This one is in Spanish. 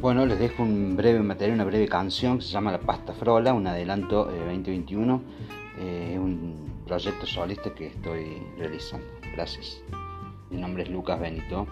Bueno, les dejo un breve material, una breve canción que se llama La Pasta Frola, un adelanto 2021, eh, eh un proyecto solista que estoy realizando. Gracias. Mi nombre es Lucas Benito.